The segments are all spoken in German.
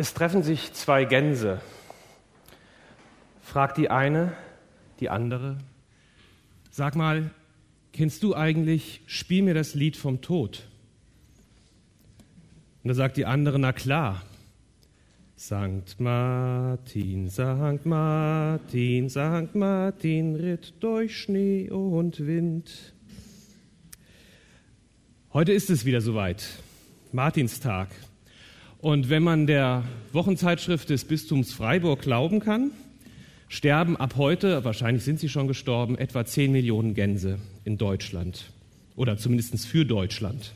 Es treffen sich zwei Gänse. Fragt die eine die andere, sag mal, kennst du eigentlich Spiel mir das Lied vom Tod? Und da sagt die andere, na klar. Sankt Martin, Sankt Martin, Sankt Martin ritt durch Schnee und Wind. Heute ist es wieder soweit, Martinstag. Und wenn man der Wochenzeitschrift des Bistums Freiburg glauben kann, sterben ab heute, wahrscheinlich sind sie schon gestorben, etwa 10 Millionen Gänse in Deutschland oder zumindest für Deutschland.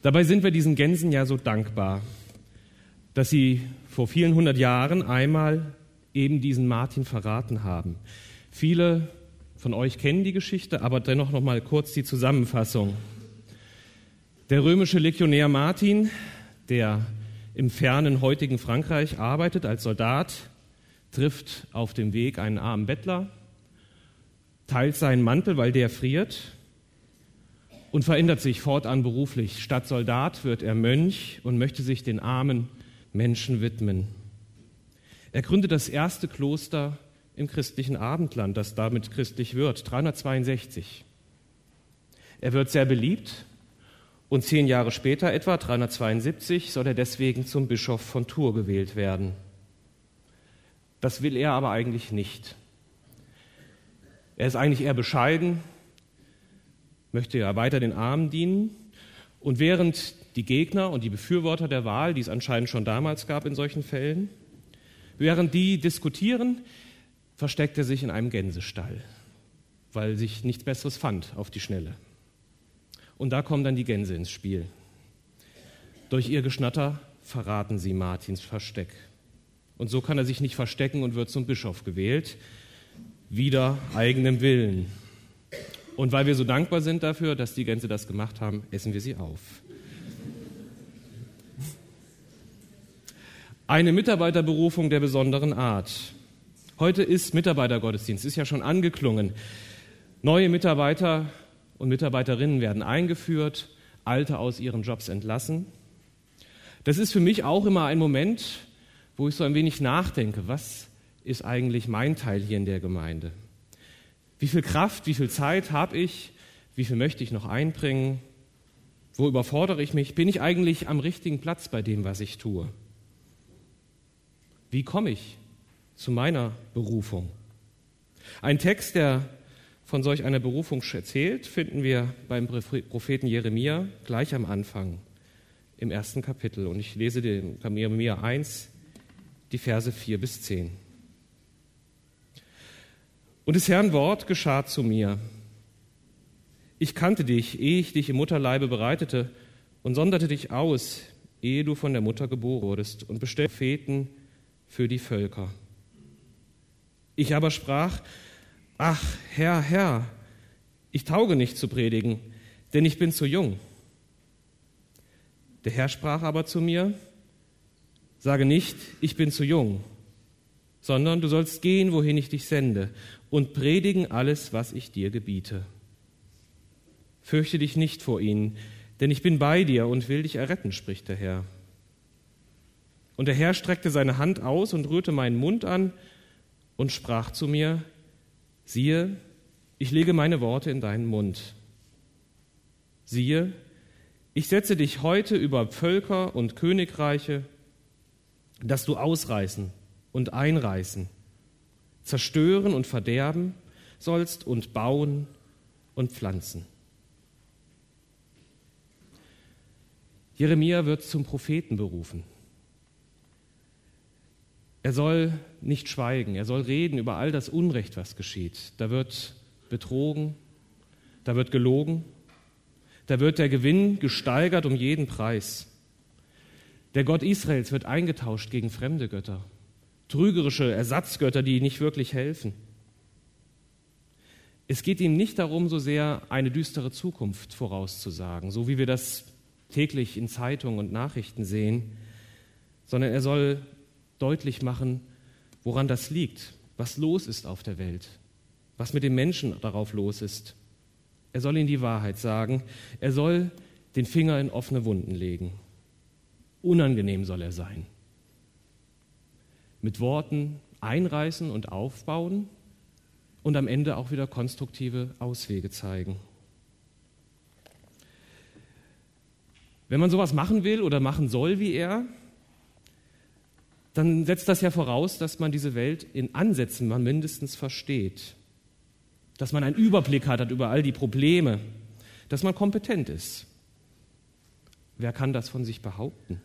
Dabei sind wir diesen Gänsen ja so dankbar, dass sie vor vielen hundert Jahren einmal eben diesen Martin verraten haben. Viele von euch kennen die Geschichte, aber dennoch noch mal kurz die Zusammenfassung. Der römische Legionär Martin, der im fernen heutigen Frankreich arbeitet als Soldat, trifft auf dem Weg einen armen Bettler, teilt seinen Mantel, weil der friert und verändert sich fortan beruflich. Statt Soldat wird er Mönch und möchte sich den armen Menschen widmen. Er gründet das erste Kloster im christlichen Abendland, das damit christlich wird, 362. Er wird sehr beliebt und zehn Jahre später, etwa 372, soll er deswegen zum Bischof von Tours gewählt werden. Das will er aber eigentlich nicht. Er ist eigentlich eher bescheiden, möchte ja weiter den Armen dienen. Und während die Gegner und die Befürworter der Wahl, die es anscheinend schon damals gab in solchen Fällen, während die diskutieren, versteckt er sich in einem Gänsestall, weil sich nichts Besseres fand auf die Schnelle. Und da kommen dann die Gänse ins Spiel. Durch ihr Geschnatter verraten sie Martins Versteck. Und so kann er sich nicht verstecken und wird zum Bischof gewählt, wider eigenem Willen. Und weil wir so dankbar sind dafür, dass die Gänse das gemacht haben, essen wir sie auf. Eine Mitarbeiterberufung der besonderen Art. Heute ist Mitarbeitergottesdienst, ist ja schon angeklungen. Neue Mitarbeiter und Mitarbeiterinnen werden eingeführt, alte aus ihren Jobs entlassen. Das ist für mich auch immer ein Moment, wo ich so ein wenig nachdenke, was ist eigentlich mein Teil hier in der Gemeinde? Wie viel Kraft, wie viel Zeit habe ich? Wie viel möchte ich noch einbringen? Wo überfordere ich mich? Bin ich eigentlich am richtigen Platz bei dem, was ich tue? Wie komme ich zu meiner Berufung? Ein Text, der von solch einer Berufung erzählt, finden wir beim Propheten Jeremia gleich am Anfang im ersten Kapitel. Und ich lese den Jeremia 1, die Verse 4 bis 10. Und des Herrn Wort geschah zu mir. Ich kannte dich, ehe ich dich im Mutterleibe bereitete und sonderte dich aus, ehe du von der Mutter geboren wurdest und bestellte Propheten für die Völker. Ich aber sprach, Ach, Herr, Herr, ich tauge nicht zu predigen, denn ich bin zu jung. Der Herr sprach aber zu mir, sage nicht, ich bin zu jung, sondern du sollst gehen, wohin ich dich sende, und predigen alles, was ich dir gebiete. Fürchte dich nicht vor ihnen, denn ich bin bei dir und will dich erretten, spricht der Herr. Und der Herr streckte seine Hand aus und rührte meinen Mund an und sprach zu mir, Siehe, ich lege meine Worte in deinen Mund. Siehe, ich setze dich heute über Völker und Königreiche, dass du ausreißen und einreißen, zerstören und verderben sollst und bauen und pflanzen. Jeremia wird zum Propheten berufen. Er soll nicht schweigen, er soll reden über all das Unrecht, was geschieht. Da wird betrogen, da wird gelogen, da wird der Gewinn gesteigert um jeden Preis. Der Gott Israels wird eingetauscht gegen fremde Götter, trügerische Ersatzgötter, die nicht wirklich helfen. Es geht ihm nicht darum, so sehr eine düstere Zukunft vorauszusagen, so wie wir das täglich in Zeitungen und Nachrichten sehen, sondern er soll deutlich machen, woran das liegt, was los ist auf der Welt, was mit den Menschen darauf los ist. Er soll ihnen die Wahrheit sagen, er soll den Finger in offene Wunden legen. Unangenehm soll er sein. Mit Worten einreißen und aufbauen und am Ende auch wieder konstruktive Auswege zeigen. Wenn man sowas machen will oder machen soll wie er, dann setzt das ja voraus, dass man diese Welt in Ansätzen mal mindestens versteht, dass man einen Überblick hat über all die Probleme, dass man kompetent ist. Wer kann das von sich behaupten?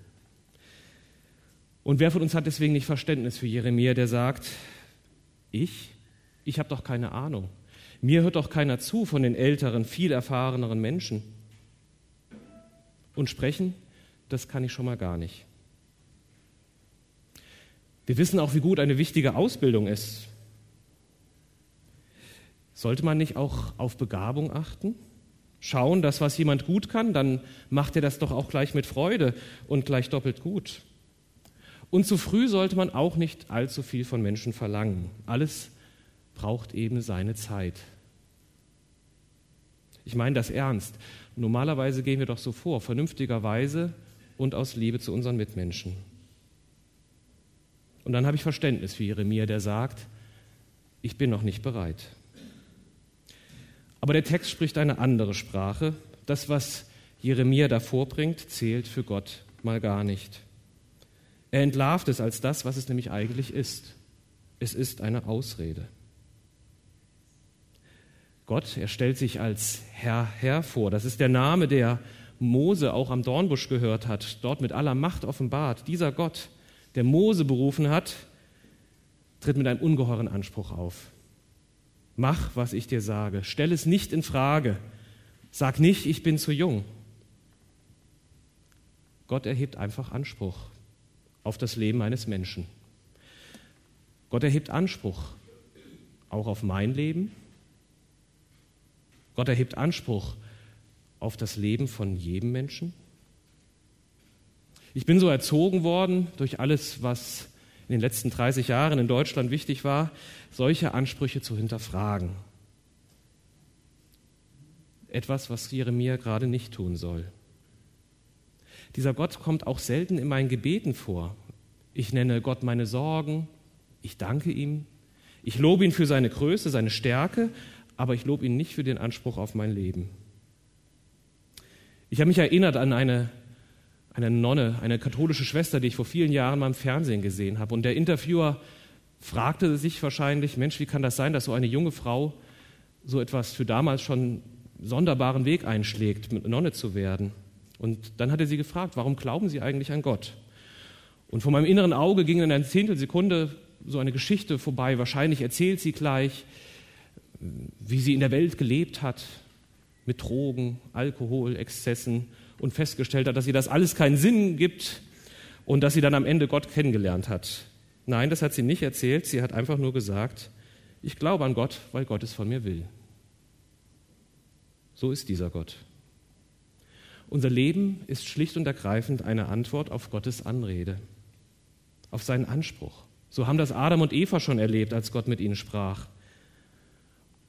Und wer von uns hat deswegen nicht Verständnis für Jeremia, der sagt, ich, ich habe doch keine Ahnung. Mir hört doch keiner zu von den älteren, viel erfahreneren Menschen. Und sprechen, das kann ich schon mal gar nicht. Wir wissen auch, wie gut eine wichtige Ausbildung ist. Sollte man nicht auch auf Begabung achten? Schauen, dass was jemand gut kann, dann macht er das doch auch gleich mit Freude und gleich doppelt gut. Und zu früh sollte man auch nicht allzu viel von Menschen verlangen. Alles braucht eben seine Zeit. Ich meine das ernst. Normalerweise gehen wir doch so vor, vernünftigerweise und aus Liebe zu unseren Mitmenschen. Und dann habe ich Verständnis für Jeremia, der sagt, ich bin noch nicht bereit. Aber der Text spricht eine andere Sprache. Das, was Jeremia da vorbringt, zählt für Gott mal gar nicht. Er entlarvt es als das, was es nämlich eigentlich ist. Es ist eine Ausrede. Gott, er stellt sich als Herr Herr vor. Das ist der Name, der Mose auch am Dornbusch gehört hat, dort mit aller Macht offenbart. Dieser Gott, der Mose berufen hat, tritt mit einem ungeheuren Anspruch auf. Mach, was ich dir sage. Stell es nicht in Frage. Sag nicht, ich bin zu jung. Gott erhebt einfach Anspruch auf das Leben eines Menschen. Gott erhebt Anspruch auch auf mein Leben Gott erhebt Anspruch auf das Leben von jedem Menschen. Ich bin so erzogen worden durch alles, was in den letzten 30 Jahren in Deutschland wichtig war, solche Ansprüche zu hinterfragen. Etwas, was Jeremia gerade nicht tun soll. Dieser Gott kommt auch selten in meinen Gebeten vor. Ich nenne Gott meine Sorgen, ich danke ihm, ich lobe ihn für seine Größe, seine Stärke aber ich lobe ihn nicht für den Anspruch auf mein Leben. Ich habe mich erinnert an eine, eine Nonne, eine katholische Schwester, die ich vor vielen Jahren mal im Fernsehen gesehen habe. Und der Interviewer fragte sich wahrscheinlich, Mensch, wie kann das sein, dass so eine junge Frau so etwas für damals schon sonderbaren Weg einschlägt, mit Nonne zu werden? Und dann hat er sie gefragt, warum glauben Sie eigentlich an Gott? Und vor meinem inneren Auge ging in einer Zehntelsekunde so eine Geschichte vorbei. Wahrscheinlich erzählt sie gleich, wie sie in der Welt gelebt hat, mit Drogen, Alkohol, Exzessen und festgestellt hat, dass ihr das alles keinen Sinn gibt und dass sie dann am Ende Gott kennengelernt hat. Nein, das hat sie nicht erzählt. Sie hat einfach nur gesagt, ich glaube an Gott, weil Gott es von mir will. So ist dieser Gott. Unser Leben ist schlicht und ergreifend eine Antwort auf Gottes Anrede, auf seinen Anspruch. So haben das Adam und Eva schon erlebt, als Gott mit ihnen sprach.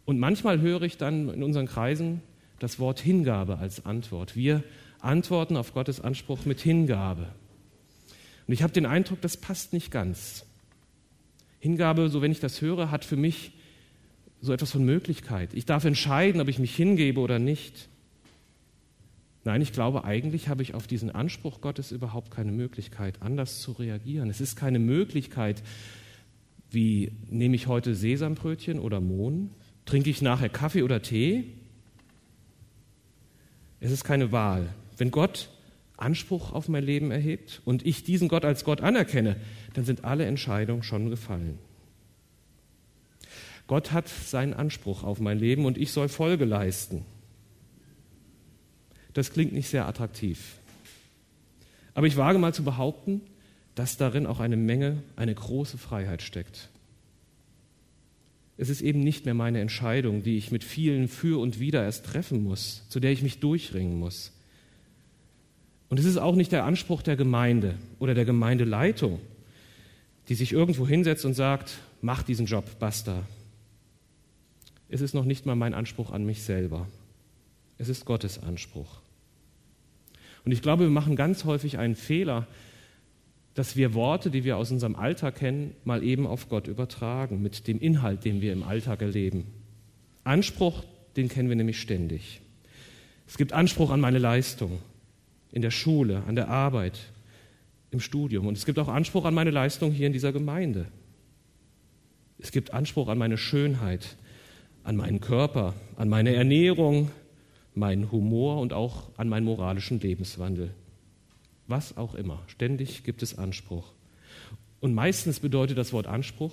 Und manchmal höre ich dann in unseren Kreisen das Wort Hingabe als Antwort. Wir antworten auf Gottes Anspruch mit Hingabe. Und ich habe den Eindruck, das passt nicht ganz. Hingabe, so wenn ich das höre, hat für mich so etwas von Möglichkeit. Ich darf entscheiden, ob ich mich hingebe oder nicht. Nein, ich glaube, eigentlich habe ich auf diesen Anspruch Gottes überhaupt keine Möglichkeit, anders zu reagieren. Es ist keine Möglichkeit, wie nehme ich heute Sesambrötchen oder Mohn, Trinke ich nachher Kaffee oder Tee? Es ist keine Wahl. Wenn Gott Anspruch auf mein Leben erhebt und ich diesen Gott als Gott anerkenne, dann sind alle Entscheidungen schon gefallen. Gott hat seinen Anspruch auf mein Leben und ich soll Folge leisten. Das klingt nicht sehr attraktiv. Aber ich wage mal zu behaupten, dass darin auch eine Menge, eine große Freiheit steckt. Es ist eben nicht mehr meine Entscheidung, die ich mit vielen für und wider erst treffen muss, zu der ich mich durchringen muss. Und es ist auch nicht der Anspruch der Gemeinde oder der Gemeindeleitung, die sich irgendwo hinsetzt und sagt, mach diesen Job, basta. Es ist noch nicht mal mein Anspruch an mich selber. Es ist Gottes Anspruch. Und ich glaube, wir machen ganz häufig einen Fehler, dass wir Worte, die wir aus unserem Alltag kennen, mal eben auf Gott übertragen, mit dem Inhalt, den wir im Alltag erleben. Anspruch, den kennen wir nämlich ständig. Es gibt Anspruch an meine Leistung in der Schule, an der Arbeit, im Studium. Und es gibt auch Anspruch an meine Leistung hier in dieser Gemeinde. Es gibt Anspruch an meine Schönheit, an meinen Körper, an meine Ernährung, meinen Humor und auch an meinen moralischen Lebenswandel. Was auch immer. Ständig gibt es Anspruch. Und meistens bedeutet das Wort Anspruch,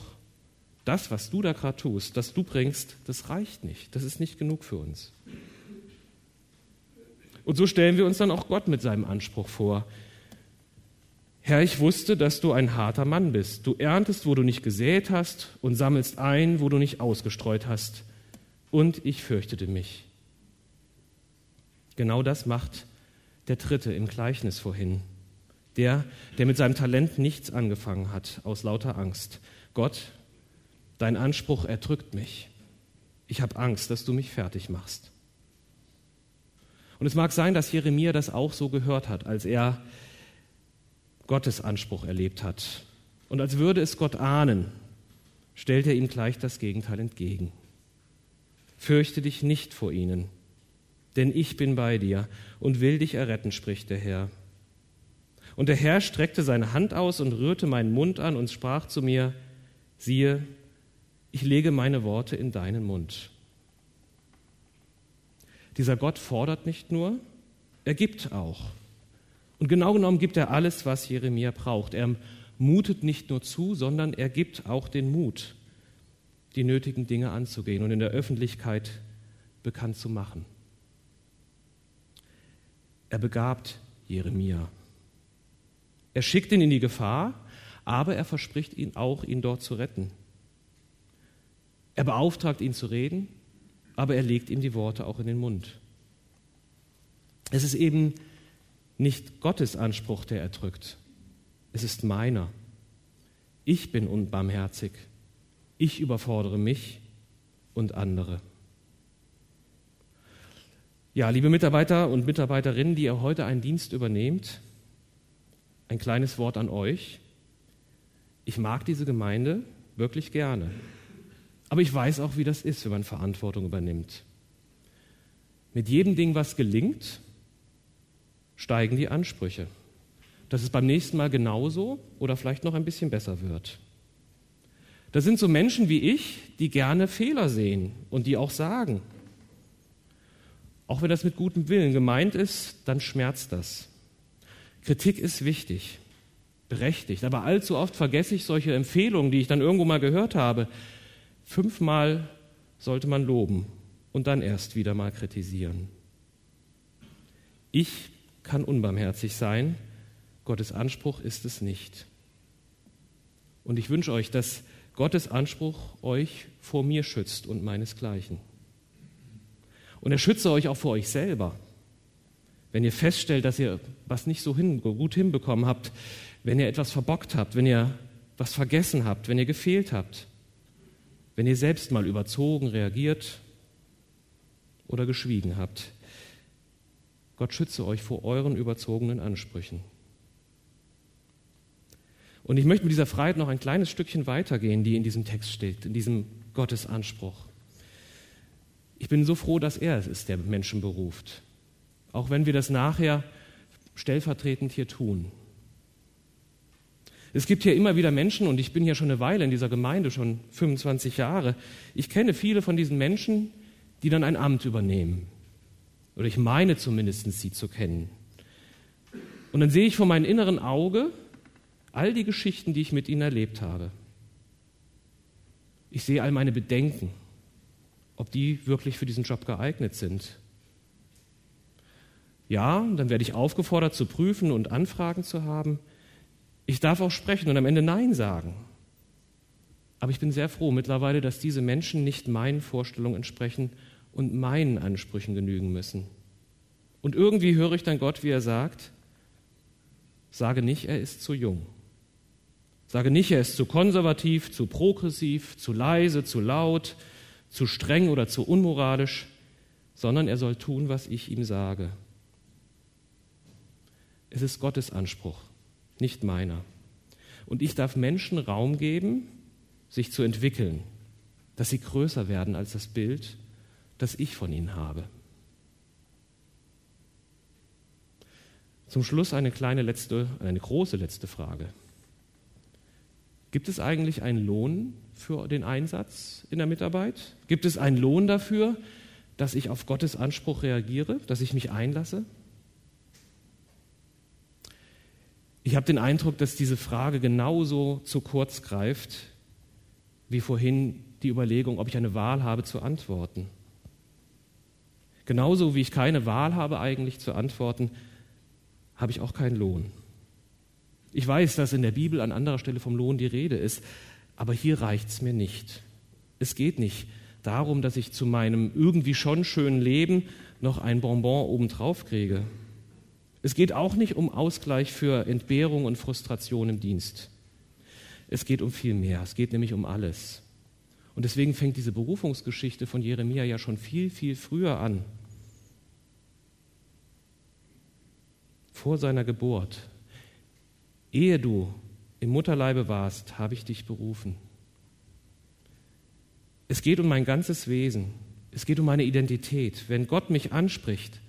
das, was du da gerade tust, das du bringst, das reicht nicht. Das ist nicht genug für uns. Und so stellen wir uns dann auch Gott mit seinem Anspruch vor. Herr, ich wusste, dass du ein harter Mann bist. Du erntest, wo du nicht gesät hast und sammelst ein, wo du nicht ausgestreut hast. Und ich fürchtete mich. Genau das macht der Dritte im Gleichnis vorhin. Der, der mit seinem Talent nichts angefangen hat, aus lauter Angst. Gott, dein Anspruch erdrückt mich. Ich habe Angst, dass du mich fertig machst. Und es mag sein, dass Jeremia das auch so gehört hat, als er Gottes Anspruch erlebt hat. Und als würde es Gott ahnen, stellt er ihm gleich das Gegenteil entgegen. Fürchte dich nicht vor ihnen, denn ich bin bei dir und will dich erretten, spricht der Herr. Und der Herr streckte seine Hand aus und rührte meinen Mund an und sprach zu mir, siehe, ich lege meine Worte in deinen Mund. Dieser Gott fordert nicht nur, er gibt auch. Und genau genommen gibt er alles, was Jeremia braucht. Er mutet nicht nur zu, sondern er gibt auch den Mut, die nötigen Dinge anzugehen und in der Öffentlichkeit bekannt zu machen. Er begabt Jeremia. Er schickt ihn in die Gefahr, aber er verspricht ihn auch, ihn dort zu retten. Er beauftragt ihn zu reden, aber er legt ihm die Worte auch in den Mund. Es ist eben nicht Gottes Anspruch, der erdrückt. Es ist meiner. Ich bin unbarmherzig. Ich überfordere mich und andere. Ja, liebe Mitarbeiter und Mitarbeiterinnen, die ihr heute einen Dienst übernehmt, ein kleines Wort an euch. Ich mag diese Gemeinde wirklich gerne. Aber ich weiß auch, wie das ist, wenn man Verantwortung übernimmt. Mit jedem Ding, was gelingt, steigen die Ansprüche. Dass es beim nächsten Mal genauso oder vielleicht noch ein bisschen besser wird. Das sind so Menschen wie ich, die gerne Fehler sehen und die auch sagen. Auch wenn das mit gutem Willen gemeint ist, dann schmerzt das. Kritik ist wichtig, berechtigt, aber allzu oft vergesse ich solche Empfehlungen, die ich dann irgendwo mal gehört habe. Fünfmal sollte man loben und dann erst wieder mal kritisieren. Ich kann unbarmherzig sein, Gottes Anspruch ist es nicht. Und ich wünsche euch, dass Gottes Anspruch euch vor mir schützt und meinesgleichen. Und er schütze euch auch vor euch selber. Wenn ihr feststellt, dass ihr was nicht so hin, gut hinbekommen habt, wenn ihr etwas verbockt habt, wenn ihr was vergessen habt, wenn ihr gefehlt habt, wenn ihr selbst mal überzogen reagiert oder geschwiegen habt. Gott schütze euch vor euren überzogenen Ansprüchen. Und ich möchte mit dieser Freiheit noch ein kleines Stückchen weitergehen, die in diesem Text steht, in diesem Gottesanspruch. Ich bin so froh, dass er es ist, der Menschen beruft. Auch wenn wir das nachher stellvertretend hier tun. Es gibt hier immer wieder Menschen, und ich bin hier schon eine Weile in dieser Gemeinde, schon 25 Jahre. Ich kenne viele von diesen Menschen, die dann ein Amt übernehmen. Oder ich meine zumindest, sie zu kennen. Und dann sehe ich vor meinem inneren Auge all die Geschichten, die ich mit ihnen erlebt habe. Ich sehe all meine Bedenken, ob die wirklich für diesen Job geeignet sind. Ja, dann werde ich aufgefordert zu prüfen und Anfragen zu haben. Ich darf auch sprechen und am Ende Nein sagen. Aber ich bin sehr froh mittlerweile, dass diese Menschen nicht meinen Vorstellungen entsprechen und meinen Ansprüchen genügen müssen. Und irgendwie höre ich dann Gott, wie er sagt, sage nicht, er ist zu jung. Sage nicht, er ist zu konservativ, zu progressiv, zu leise, zu laut, zu streng oder zu unmoralisch, sondern er soll tun, was ich ihm sage. Es ist Gottes Anspruch, nicht meiner. Und ich darf Menschen Raum geben, sich zu entwickeln, dass sie größer werden als das Bild, das ich von ihnen habe. Zum Schluss eine kleine letzte, eine große letzte Frage. Gibt es eigentlich einen Lohn für den Einsatz in der Mitarbeit? Gibt es einen Lohn dafür, dass ich auf Gottes Anspruch reagiere, dass ich mich einlasse? Ich habe den Eindruck, dass diese Frage genauso zu kurz greift wie vorhin die Überlegung, ob ich eine Wahl habe zu antworten. Genauso wie ich keine Wahl habe eigentlich zu antworten, habe ich auch keinen Lohn. Ich weiß, dass in der Bibel an anderer Stelle vom Lohn die Rede ist, aber hier reicht es mir nicht. Es geht nicht darum, dass ich zu meinem irgendwie schon schönen Leben noch ein Bonbon obendrauf kriege. Es geht auch nicht um Ausgleich für Entbehrung und Frustration im Dienst. Es geht um viel mehr. Es geht nämlich um alles. Und deswegen fängt diese Berufungsgeschichte von Jeremia ja schon viel, viel früher an. Vor seiner Geburt. Ehe du im Mutterleibe warst, habe ich dich berufen. Es geht um mein ganzes Wesen. Es geht um meine Identität. Wenn Gott mich anspricht,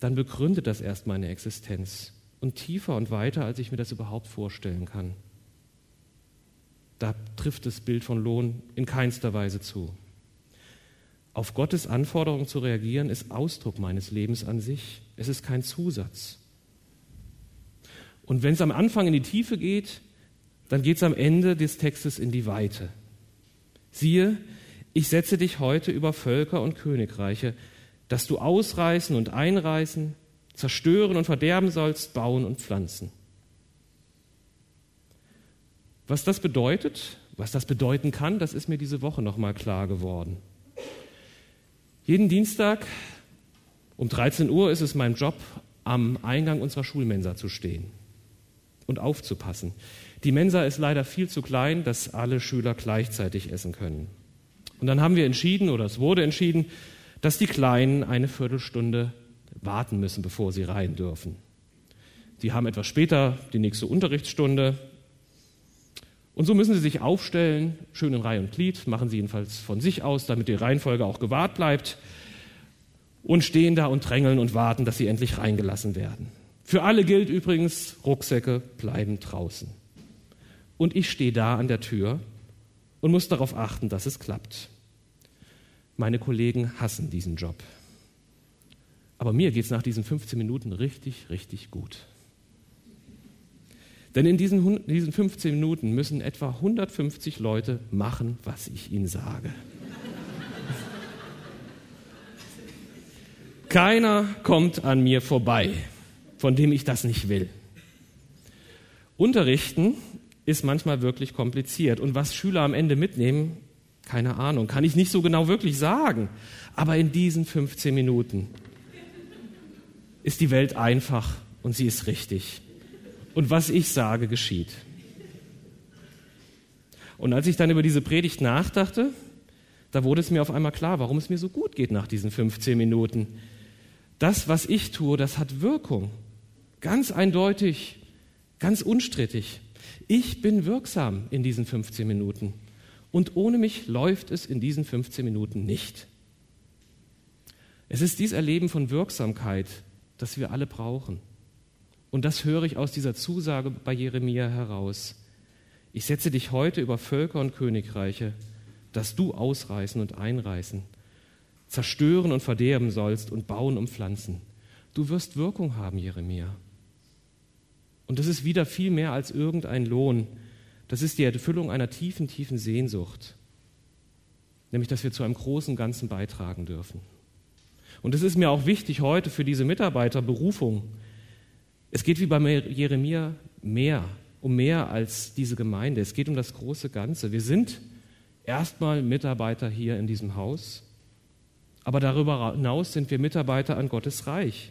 dann begründet das erst meine Existenz. Und tiefer und weiter, als ich mir das überhaupt vorstellen kann. Da trifft das Bild von Lohn in keinster Weise zu. Auf Gottes Anforderungen zu reagieren, ist Ausdruck meines Lebens an sich. Es ist kein Zusatz. Und wenn es am Anfang in die Tiefe geht, dann geht es am Ende des Textes in die Weite. Siehe, ich setze dich heute über Völker und Königreiche, dass du ausreißen und einreißen, zerstören und verderben sollst, bauen und pflanzen. Was das bedeutet, was das bedeuten kann, das ist mir diese Woche nochmal klar geworden. Jeden Dienstag um 13 Uhr ist es mein Job, am Eingang unserer Schulmensa zu stehen und aufzupassen. Die Mensa ist leider viel zu klein, dass alle Schüler gleichzeitig essen können. Und dann haben wir entschieden, oder es wurde entschieden, dass die Kleinen eine Viertelstunde warten müssen, bevor sie rein dürfen. Sie haben etwas später die nächste Unterrichtsstunde. Und so müssen sie sich aufstellen, schön in Reihe und Glied, machen sie jedenfalls von sich aus, damit die Reihenfolge auch gewahrt bleibt, und stehen da und drängeln und warten, dass sie endlich reingelassen werden. Für alle gilt übrigens, Rucksäcke bleiben draußen. Und ich stehe da an der Tür und muss darauf achten, dass es klappt. Meine Kollegen hassen diesen Job. Aber mir geht es nach diesen 15 Minuten richtig, richtig gut. Denn in diesen, diesen 15 Minuten müssen etwa 150 Leute machen, was ich ihnen sage. Keiner kommt an mir vorbei von dem ich das nicht will. Unterrichten ist manchmal wirklich kompliziert. Und was Schüler am Ende mitnehmen, keine Ahnung, kann ich nicht so genau wirklich sagen. Aber in diesen 15 Minuten ist die Welt einfach und sie ist richtig. Und was ich sage, geschieht. Und als ich dann über diese Predigt nachdachte, da wurde es mir auf einmal klar, warum es mir so gut geht nach diesen 15 Minuten. Das, was ich tue, das hat Wirkung. Ganz eindeutig, ganz unstrittig. Ich bin wirksam in diesen 15 Minuten. Und ohne mich läuft es in diesen 15 Minuten nicht. Es ist dies Erleben von Wirksamkeit, das wir alle brauchen. Und das höre ich aus dieser Zusage bei Jeremia heraus. Ich setze dich heute über Völker und Königreiche, dass du ausreißen und einreißen, zerstören und verderben sollst und bauen und pflanzen. Du wirst Wirkung haben, Jeremia. Und das ist wieder viel mehr als irgendein Lohn. Das ist die Erfüllung einer tiefen, tiefen Sehnsucht. Nämlich, dass wir zu einem großen Ganzen beitragen dürfen. Und es ist mir auch wichtig heute für diese Mitarbeiterberufung. Es geht wie bei Jeremia mehr, um mehr als diese Gemeinde. Es geht um das große Ganze. Wir sind erstmal Mitarbeiter hier in diesem Haus, aber darüber hinaus sind wir Mitarbeiter an Gottes Reich.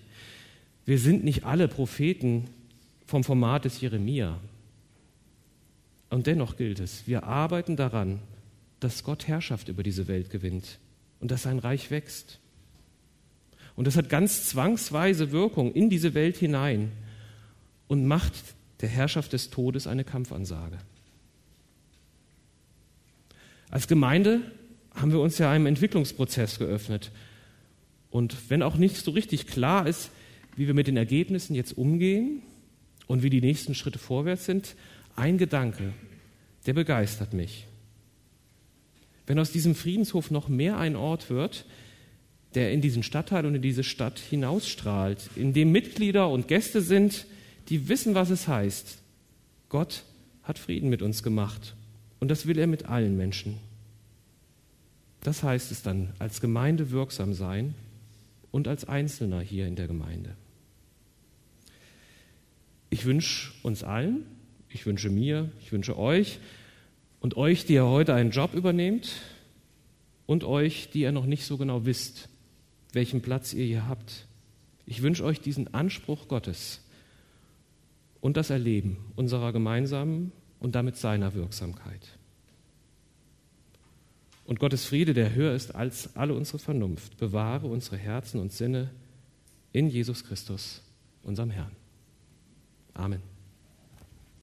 Wir sind nicht alle Propheten vom Format des Jeremia. Und dennoch gilt es, wir arbeiten daran, dass Gott Herrschaft über diese Welt gewinnt und dass sein Reich wächst. Und das hat ganz zwangsweise Wirkung in diese Welt hinein. und macht der Herrschaft des Todes eine Kampfansage. Als Gemeinde haben wir uns ja einem Entwicklungsprozess geöffnet. Und wenn auch nicht so richtig klar ist, wie wir mit den Ergebnissen jetzt umgehen und wie die nächsten Schritte vorwärts sind, ein Gedanke, der begeistert mich. Wenn aus diesem Friedenshof noch mehr ein Ort wird, der in diesen Stadtteil und in diese Stadt hinausstrahlt, in dem Mitglieder und Gäste sind, die wissen, was es heißt. Gott hat Frieden mit uns gemacht und das will er mit allen Menschen. Das heißt es dann, als Gemeinde wirksam sein und als Einzelner hier in der Gemeinde. Ich wünsche uns allen, ich wünsche mir, ich wünsche euch und euch, die ihr heute einen Job übernehmt und euch, die ihr noch nicht so genau wisst, welchen Platz ihr hier habt. Ich wünsche euch diesen Anspruch Gottes und das Erleben unserer gemeinsamen und damit seiner Wirksamkeit. Und Gottes Friede, der höher ist als alle unsere Vernunft, bewahre unsere Herzen und Sinne in Jesus Christus, unserem Herrn. Amen.